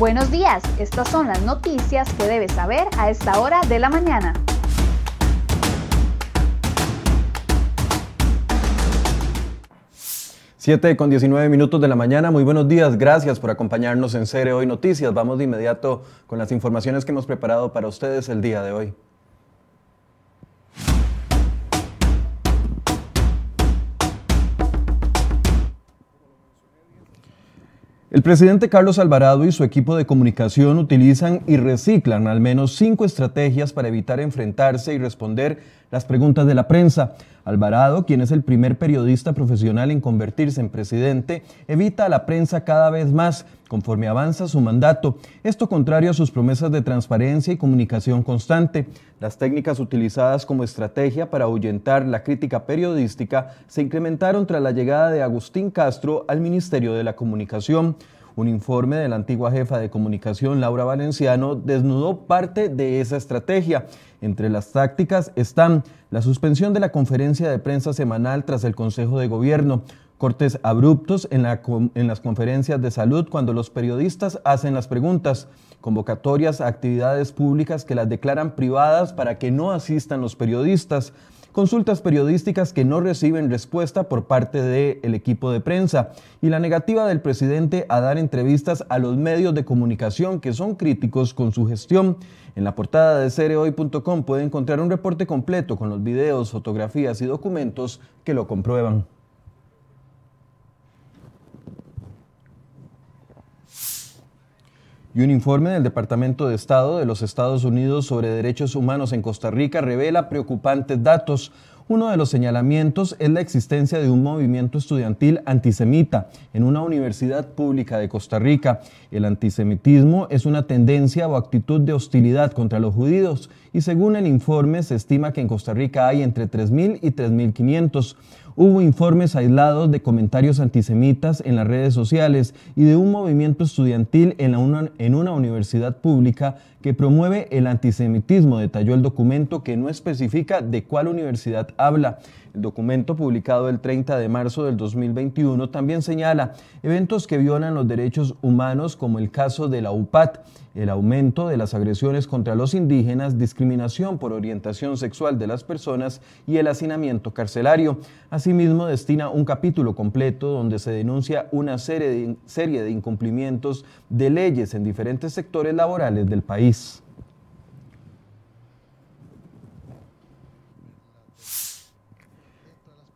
Buenos días, estas son las noticias que debes saber a esta hora de la mañana. Siete con 19 minutos de la mañana, muy buenos días, gracias por acompañarnos en Cere Hoy Noticias. Vamos de inmediato con las informaciones que hemos preparado para ustedes el día de hoy. El presidente Carlos Alvarado y su equipo de comunicación utilizan y reciclan al menos cinco estrategias para evitar enfrentarse y responder las preguntas de la prensa. Alvarado, quien es el primer periodista profesional en convertirse en presidente, evita a la prensa cada vez más conforme avanza su mandato, esto contrario a sus promesas de transparencia y comunicación constante. Las técnicas utilizadas como estrategia para ahuyentar la crítica periodística se incrementaron tras la llegada de Agustín Castro al Ministerio de la Comunicación. Un informe de la antigua jefa de comunicación, Laura Valenciano, desnudó parte de esa estrategia. Entre las tácticas están la suspensión de la conferencia de prensa semanal tras el Consejo de Gobierno, cortes abruptos en, en, las conferencias de salud cuando los periodistas hacen las preguntas, convocatorias a actividades públicas que las declaran privadas para que no asistan los periodistas, consultas periodísticas que no reciben respuesta por parte del equipo de prensa y la negativa del presidente a dar entrevistas a los medios de comunicación que son críticos con su gestión. En la portada de cereoy.com puede encontrar un reporte completo con los videos, fotografías y documentos que lo comprueban. Y un informe del Departamento de Estado de los Estados Unidos sobre derechos humanos en Costa Rica revela preocupantes datos. Uno de los señalamientos es la existencia de un movimiento estudiantil antisemita en una universidad pública de Costa Rica. El antisemitismo es una tendencia o actitud de hostilidad contra los judíos y según el informe se estima que en Costa Rica hay entre 3.000 y 3.500. Hubo informes aislados de comentarios antisemitas en las redes sociales y de un movimiento estudiantil en, una, universidad pública que promueve el antisemitismo, detalló el documento que no especifica de cuál universidad habla. El documento publicado el 30 de marzo del 2021 también señala eventos que violan los derechos humanos como el caso de la UPAT, el aumento de las agresiones contra los indígenas, discriminación por orientación sexual de las personas y el hacinamiento carcelario. Asimismo, destina un capítulo completo donde se denuncia una serie de, serie de incumplimientos de leyes en diferentes sectores laborales del país.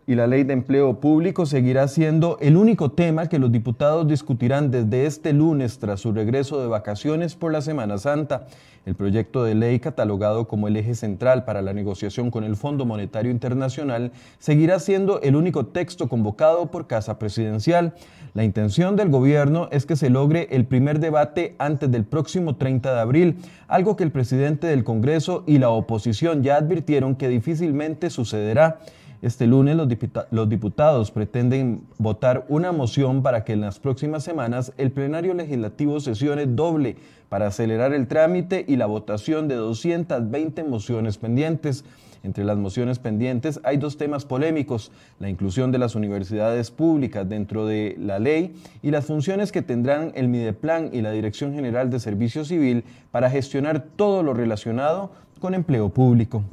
Y la ley de empleo público seguirá siendo el único tema que los diputados discutirán desde este lunes tras su regreso de vacaciones por la Semana Santa. El proyecto de ley, catalogado como el eje central para la negociación con el Fondo Monetario Internacional, seguirá siendo el único texto convocado por Casa Presidencial. La intención del gobierno es que se logre el primer debate antes del próximo 30 de abril, algo que el presidente del Congreso y la oposición ya advirtieron que difícilmente sucederá. Este lunes los, diputados pretenden votar una moción para que en las próximas semanas el plenario legislativo sesione doble para acelerar el trámite y la votación de 220 mociones pendientes. Entre las mociones pendientes hay dos temas polémicos, la inclusión de las universidades públicas dentro de la ley y las funciones que tendrán el Mideplan y la Dirección General de Servicio Civil para gestionar todo lo relacionado con empleo público.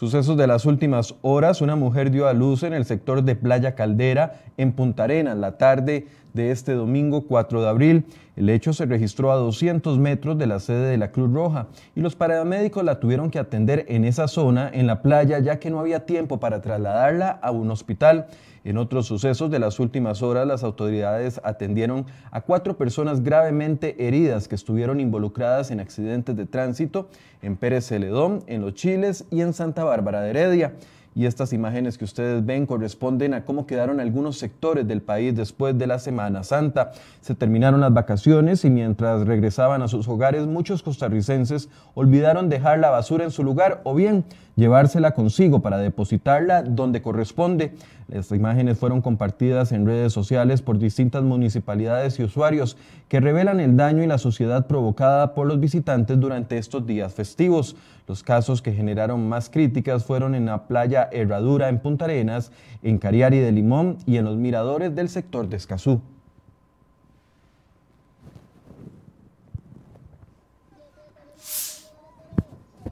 Sucesos de las últimas horas, una mujer dio a luz en el sector de Playa Caldera, en Punta Arenas, la tarde de este domingo 4 de abril. El hecho se registró a 200 metros de la sede de la Cruz Roja y los paramédicos la tuvieron que atender en esa zona, en la playa, ya que no había tiempo para trasladarla a un hospital. En otros sucesos de las últimas horas, las autoridades atendieron a cuatro personas gravemente heridas que estuvieron involucradas en accidentes de tránsito en Pérez Celedón, en Los Chiles y en Santa Bárbara de Heredia. Y estas imágenes que ustedes ven corresponden a cómo quedaron algunos sectores del país después de la Semana Santa. Se terminaron las vacaciones y mientras regresaban a sus hogares, muchos costarricenses olvidaron dejar la basura en su lugar o bien llevársela consigo para depositarla donde corresponde. Estas imágenes fueron compartidas en redes sociales por distintas municipalidades y usuarios que revelan el daño y la suciedad provocada por los visitantes durante estos días festivos. Los casos que generaron más críticas fueron en la playa Herradura en Punta Arenas, en Cariari de Limón y en los miradores del sector de Escazú.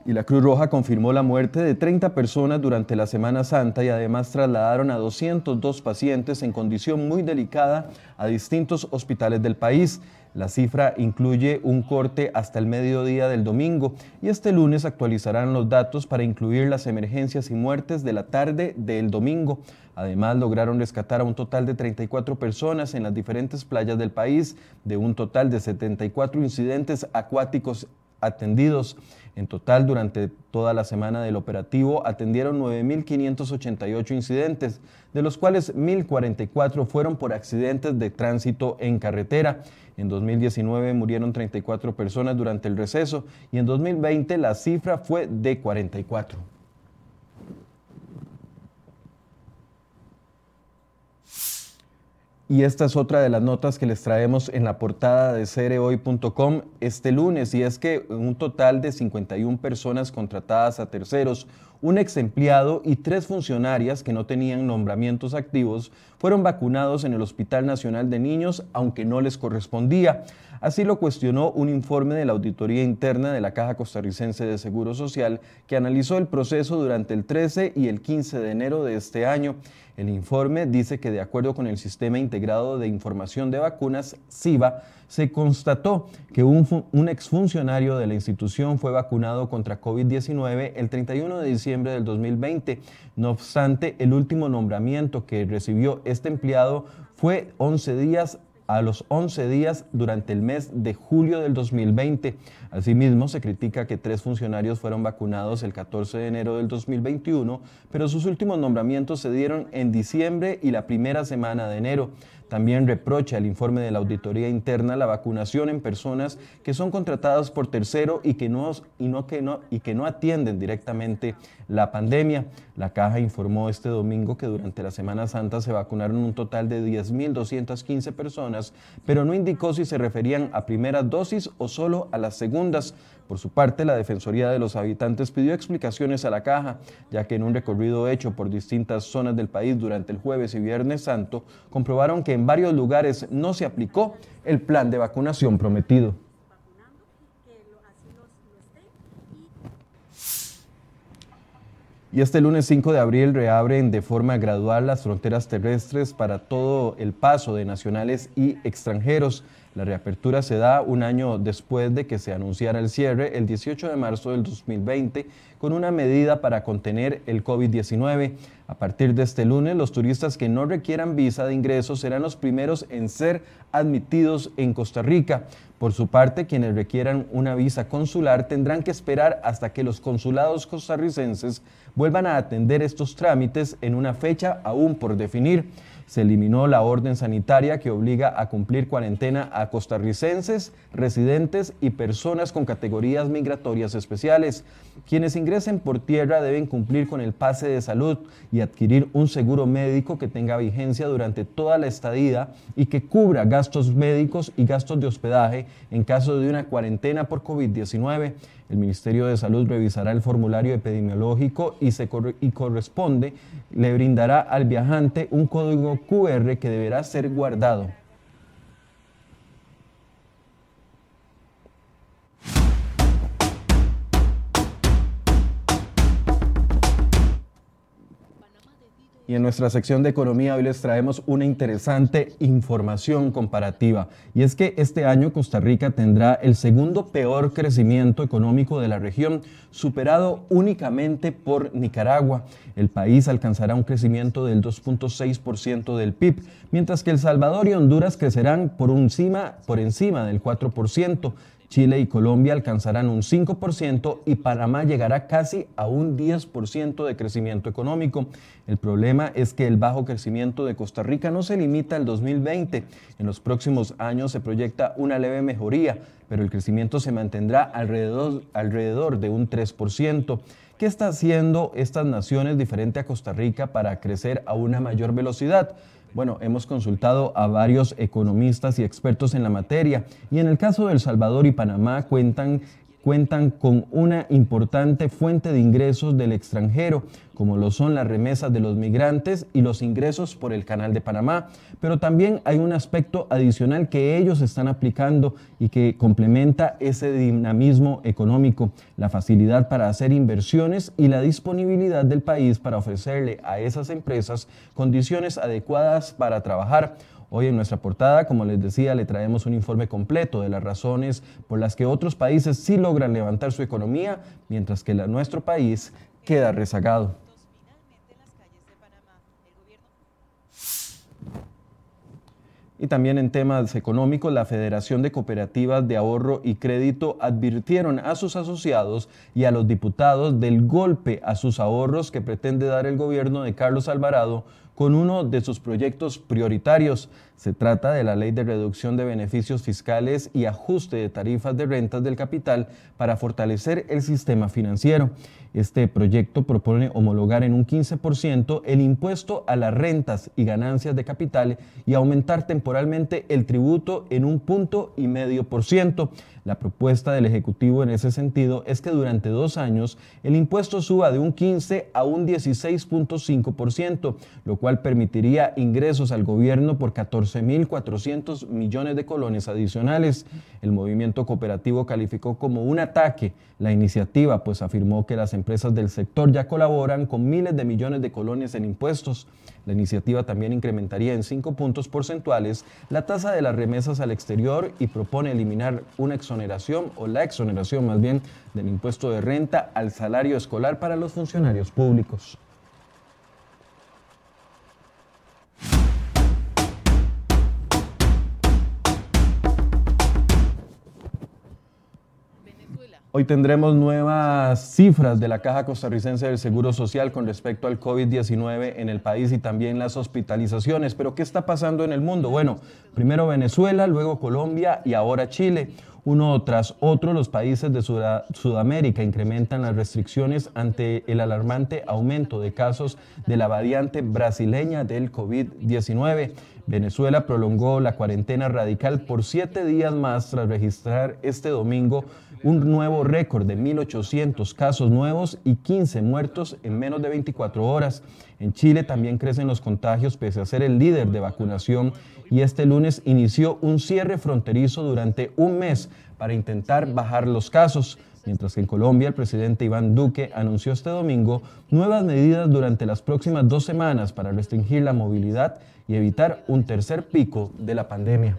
y la Cruz Roja confirmó la muerte de 30 personas durante la Semana Santa y además trasladaron a 202 pacientes en condición muy delicada a distintos hospitales del país. La cifra incluye un corte hasta el mediodía del domingo y este lunes actualizarán los datos para incluir las emergencias y muertes de la tarde del domingo. Además, lograron rescatar a un total de 34 personas en las diferentes playas del país, de un total de 74 incidentes acuáticos atendidos. En total, durante toda la semana del operativo, atendieron 9.588 incidentes, de los cuales 1.044 fueron por accidentes de tránsito en carretera. En 2019 murieron 34 personas durante el receso y en 2020 la cifra fue de 44. Y esta es otra de las notas que les traemos en la portada de cerehoy.com este lunes, y es que un total de 51 personas contratadas a terceros, un ex empleado y tres funcionarias que no tenían nombramientos activos fueron vacunados en el Hospital Nacional de Niños, aunque no les correspondía. Así lo cuestionó un informe de la Auditoría Interna de la Caja Costarricense de Seguro Social que analizó el proceso durante el 13 y el 15 de enero de este año. El informe dice que de acuerdo con el Sistema Integrado de Información de Vacunas, SIVA, se constató que un, un exfuncionario de la institución fue vacunado contra COVID-19 el 31 de diciembre del 2020. No obstante, el último nombramiento que recibió este empleado fue 11 días a los 11 días durante el mes de julio del 2020. Asimismo, se critica que tres funcionarios fueron vacunados el 14 de enero del 2021, pero sus últimos nombramientos se dieron en diciembre y la primera semana de enero. También reprocha el informe de la auditoría interna la vacunación en personas que son contratadas por tercero y que no, y no, que no, y que no atienden directamente la pandemia. La caja informó este domingo que durante la Semana Santa se vacunaron un total de 10.215 personas, pero no indicó si se referían a primeras dosis o solo a las segundas. Por su parte, la Defensoría de los Habitantes pidió explicaciones a la caja, ya que en un recorrido hecho por distintas zonas del país durante el jueves y viernes santo, comprobaron que en varios lugares no se aplicó el plan de vacunación prometido. Y este lunes 5 de abril reabren de forma gradual las fronteras terrestres para todo el paso de nacionales y extranjeros. La reapertura se da un año después de que se anunciara el cierre el 18 de marzo del 2020 con una medida para contener el COVID-19. A partir de este lunes, los turistas que no requieran visa de ingreso serán los primeros en ser admitidos en Costa Rica. Por su parte, quienes requieran una visa consular tendrán que esperar hasta que los consulados costarricenses vuelvan a atender estos trámites en una fecha aún por definir se eliminó la orden sanitaria que obliga a cumplir cuarentena a costarricenses, residentes y personas con categorías migratorias especiales. Quienes ingresen por tierra deben cumplir con el pase de salud y adquirir un seguro médico que tenga vigencia durante toda la estadía y que cubra gastos médicos y gastos de hospedaje en caso de una cuarentena por COVID-19. El Ministerio de Salud revisará el formulario epidemiológico y, se y corresponde, le brindará al viajante un código QR que deberá ser guardado. Y en nuestra sección de economía hoy les traemos una interesante información comparativa. Y es que este año Costa Rica tendrá el segundo peor crecimiento económico de la región, superado únicamente por Nicaragua. El país alcanzará un crecimiento del 2.6% del PIB, mientras que El Salvador y Honduras crecerán por encima, por encima del 4%. Chile y Colombia alcanzarán un 5% y Panamá llegará casi a un 10% de crecimiento económico. El problema es que el bajo crecimiento de Costa Rica no se limita al 2020. En los próximos años se proyecta una leve mejoría, pero el crecimiento se mantendrá alrededor, de un 3%. ¿Qué está haciendo estas naciones diferente a Costa Rica para crecer a una mayor velocidad? Bueno, hemos consultado a varios economistas y expertos en la materia y en el caso de El Salvador y Panamá cuentan cuentan con una importante fuente de ingresos del extranjero, como lo son las remesas de los migrantes y los ingresos por el Canal de Panamá. Pero también hay un aspecto adicional que ellos están aplicando y que complementa ese dinamismo económico, la facilidad para hacer inversiones y la disponibilidad del país para ofrecerle a esas empresas condiciones adecuadas para trabajar Hoy en nuestra portada, como les decía, le traemos un informe completo de las razones por las que otros países sí logran levantar su economía, mientras que nuestro país queda rezagado. Y también en temas económicos, la Federación de Cooperativas de Ahorro y Crédito advirtieron a sus asociados y a los diputados del golpe a sus ahorros que pretende dar el gobierno de Carlos Alvarado con uno de sus proyectos prioritarios. Se trata de la Ley de Reducción de Beneficios Fiscales y Ajuste de Tarifas de Rentas del Capital para fortalecer el sistema financiero. Este proyecto propone homologar en un 15% el impuesto a las rentas y ganancias de capital y aumentar temporalmente el tributo en un punto y medio por ciento. La propuesta del Ejecutivo en ese sentido es que durante dos años el impuesto suba de un 15 a un 16.5%, lo cual permitiría ingresos al gobierno por 14.400 millones de colones adicionales. El movimiento cooperativo calificó como un ataque la iniciativa, pues afirmó que las empresas del sector ya colaboran con miles de millones de colones en impuestos. La iniciativa también incrementaría en 5 puntos porcentuales la tasa de las remesas al exterior y propone eliminar una exoneración o la exoneración más bien del impuesto de renta al salario escolar para los funcionarios públicos. Hoy tendremos nuevas cifras de la Caja Costarricense del Seguro Social con respecto al COVID-19 en el país y también las hospitalizaciones. Pero ¿qué está pasando en el mundo? Bueno, primero Venezuela, luego Colombia y ahora Chile. Uno tras otro, los países de Sudamérica incrementan las restricciones ante el alarmante aumento de casos de la variante brasileña del COVID-19. Venezuela prolongó la cuarentena radical por siete días más tras registrar este domingo un nuevo récord de 1.800 casos nuevos y 15 muertos en menos de 24 horas. En Chile también crecen los contagios pese a ser el líder de vacunación y este lunes inició un cierre fronterizo durante un mes para intentar bajar los casos. Mientras que en Colombia el presidente Iván Duque anunció este domingo nuevas medidas durante las próximas dos semanas para restringir la movilidad y evitar un tercer pico de la pandemia.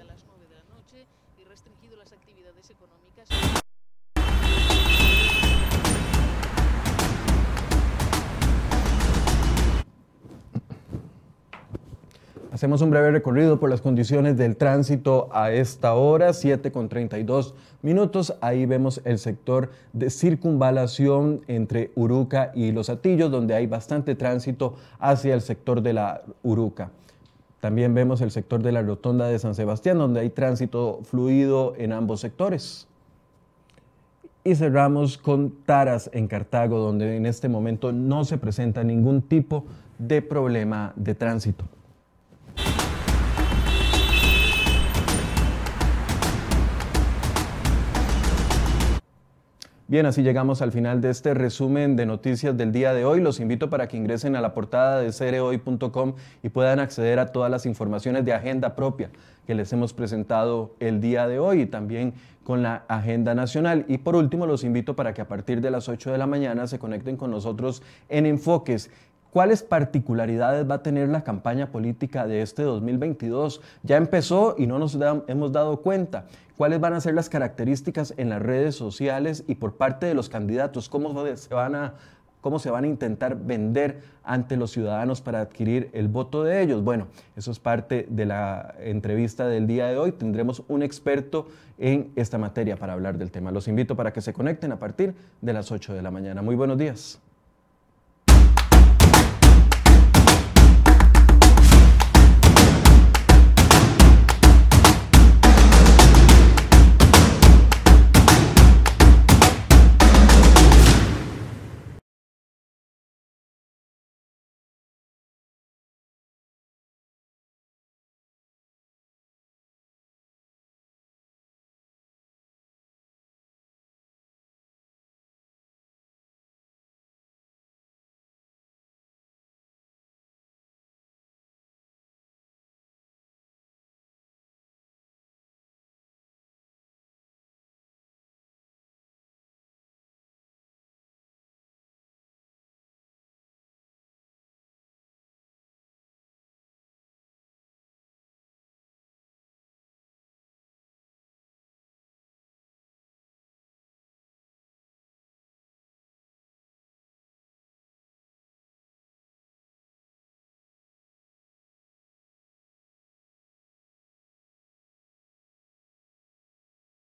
Hacemos un breve recorrido por las condiciones del tránsito a esta hora, 7 con 32 minutos. Ahí vemos el sector de circunvalación entre Uruca y Los Atillos, donde hay bastante tránsito hacia el sector de la Uruca. También vemos el sector de la Rotonda de San Sebastián, donde hay tránsito fluido en ambos sectores. Y cerramos con Taras en Cartago, donde en este momento no se presenta ningún tipo de problema de tránsito. Bien, así llegamos al final de este resumen de noticias del día de hoy. Los invito para que ingresen a la portada de cereoy.com y puedan acceder a todas las informaciones de agenda propia que les hemos presentado el día de hoy y también con la agenda nacional. Y por último, los invito para que a partir de las 8 de la mañana se conecten con nosotros en Enfoques ¿Cuáles particularidades va a tener la campaña política de este 2022? Ya empezó y no nos hemos dado cuenta. ¿Cuáles van a ser las características en las redes sociales y por parte de los candidatos? ¿Cómo se van a, cómo se van a intentar vender ante los ciudadanos para adquirir el voto de ellos. Bueno, eso es parte de la entrevista del día de hoy. Tendremos un experto en esta materia para hablar del tema. Los invito para que se conecten a partir de las 8 de la mañana. Muy buenos días.